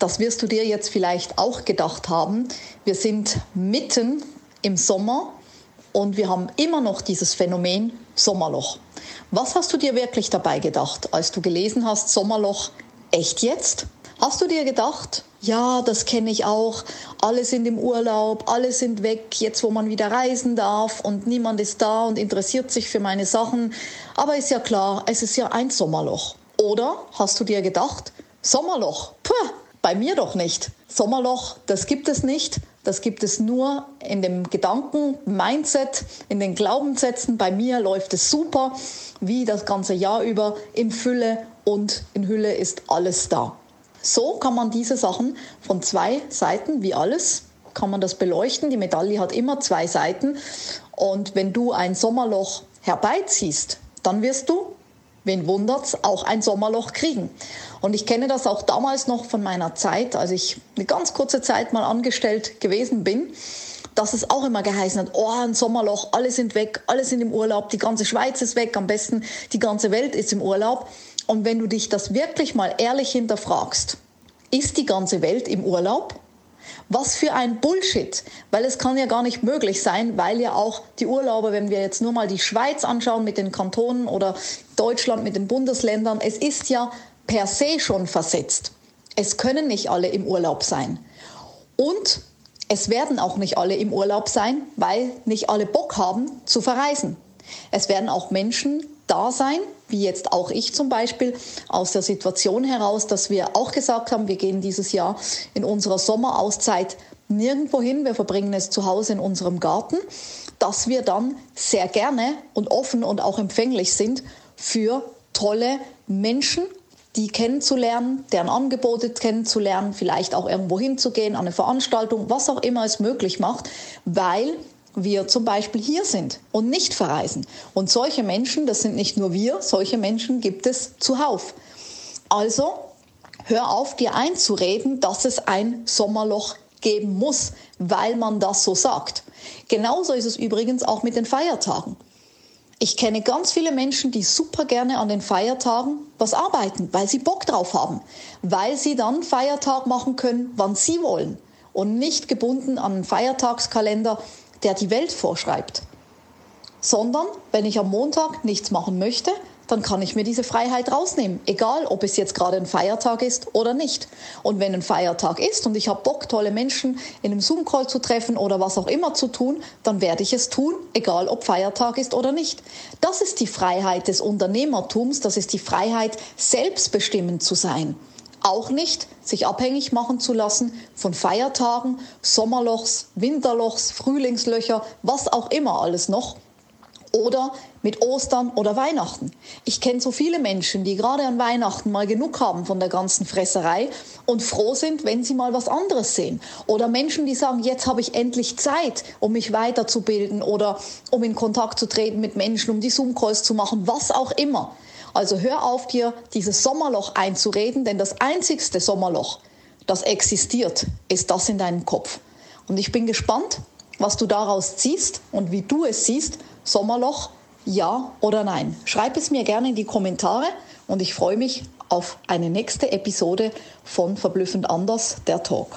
das wirst du dir jetzt vielleicht auch gedacht haben. Wir sind mitten im Sommer und wir haben immer noch dieses Phänomen Sommerloch. Was hast du dir wirklich dabei gedacht, als du gelesen hast Sommerloch? Echt jetzt? Hast du dir gedacht, ja, das kenne ich auch, alle sind im Urlaub, alle sind weg, jetzt wo man wieder reisen darf und niemand ist da und interessiert sich für meine Sachen, aber ist ja klar, es ist ja ein Sommerloch. Oder hast du dir gedacht, Sommerloch, bei mir doch nicht. Sommerloch, das gibt es nicht. Das gibt es nur in dem Gedanken, Mindset, in den Glaubenssätzen. Bei mir läuft es super, wie das ganze Jahr über, in Fülle und in Hülle ist alles da. So kann man diese Sachen von zwei Seiten, wie alles, kann man das beleuchten. Die Medaille hat immer zwei Seiten. Und wenn du ein Sommerloch herbeiziehst, dann wirst du wen wundert's, auch ein Sommerloch kriegen. Und ich kenne das auch damals noch von meiner Zeit, als ich eine ganz kurze Zeit mal angestellt gewesen bin, dass es auch immer geheißen hat, oh, ein Sommerloch, alle sind weg, alle sind im Urlaub, die ganze Schweiz ist weg, am besten die ganze Welt ist im Urlaub. Und wenn du dich das wirklich mal ehrlich hinterfragst, ist die ganze Welt im Urlaub? Was für ein Bullshit, weil es kann ja gar nicht möglich sein, weil ja auch die Urlauber, wenn wir jetzt nur mal die Schweiz anschauen mit den Kantonen oder Deutschland mit den Bundesländern, es ist ja per se schon versetzt. Es können nicht alle im Urlaub sein. Und es werden auch nicht alle im Urlaub sein, weil nicht alle Bock haben zu verreisen. Es werden auch Menschen da sein, wie jetzt auch ich zum Beispiel, aus der Situation heraus, dass wir auch gesagt haben, wir gehen dieses Jahr in unserer Sommerauszeit nirgendwo hin, wir verbringen es zu Hause in unserem Garten, dass wir dann sehr gerne und offen und auch empfänglich sind für tolle Menschen, die kennenzulernen, deren Angebote kennenzulernen, vielleicht auch irgendwo hinzugehen, an eine Veranstaltung, was auch immer es möglich macht, weil wir zum Beispiel hier sind und nicht verreisen. Und solche Menschen, das sind nicht nur wir, solche Menschen gibt es zuhauf. Also hör auf, dir einzureden, dass es ein Sommerloch geben muss, weil man das so sagt. Genauso ist es übrigens auch mit den Feiertagen. Ich kenne ganz viele Menschen, die super gerne an den Feiertagen was arbeiten, weil sie Bock drauf haben, weil sie dann Feiertag machen können, wann sie wollen und nicht gebunden an einen Feiertagskalender, der die Welt vorschreibt. Sondern wenn ich am Montag nichts machen möchte, dann kann ich mir diese Freiheit rausnehmen, egal ob es jetzt gerade ein Feiertag ist oder nicht. Und wenn ein Feiertag ist und ich habe Bock, tolle Menschen in einem Zoom-Call zu treffen oder was auch immer zu tun, dann werde ich es tun, egal ob Feiertag ist oder nicht. Das ist die Freiheit des Unternehmertums, das ist die Freiheit, selbstbestimmend zu sein. Auch nicht sich abhängig machen zu lassen von Feiertagen, Sommerlochs, Winterlochs, Frühlingslöcher, was auch immer alles noch. Oder mit Ostern oder Weihnachten. Ich kenne so viele Menschen, die gerade an Weihnachten mal genug haben von der ganzen Fresserei und froh sind, wenn sie mal was anderes sehen. Oder Menschen, die sagen, jetzt habe ich endlich Zeit, um mich weiterzubilden oder um in Kontakt zu treten mit Menschen, um die Zoom-Calls zu machen, was auch immer. Also hör auf dir dieses Sommerloch einzureden, denn das einzigste Sommerloch, das existiert, ist das in deinem Kopf. Und ich bin gespannt, was du daraus ziehst und wie du es siehst. Sommerloch, ja oder nein. Schreib es mir gerne in die Kommentare und ich freue mich auf eine nächste Episode von Verblüffend anders, der Talk.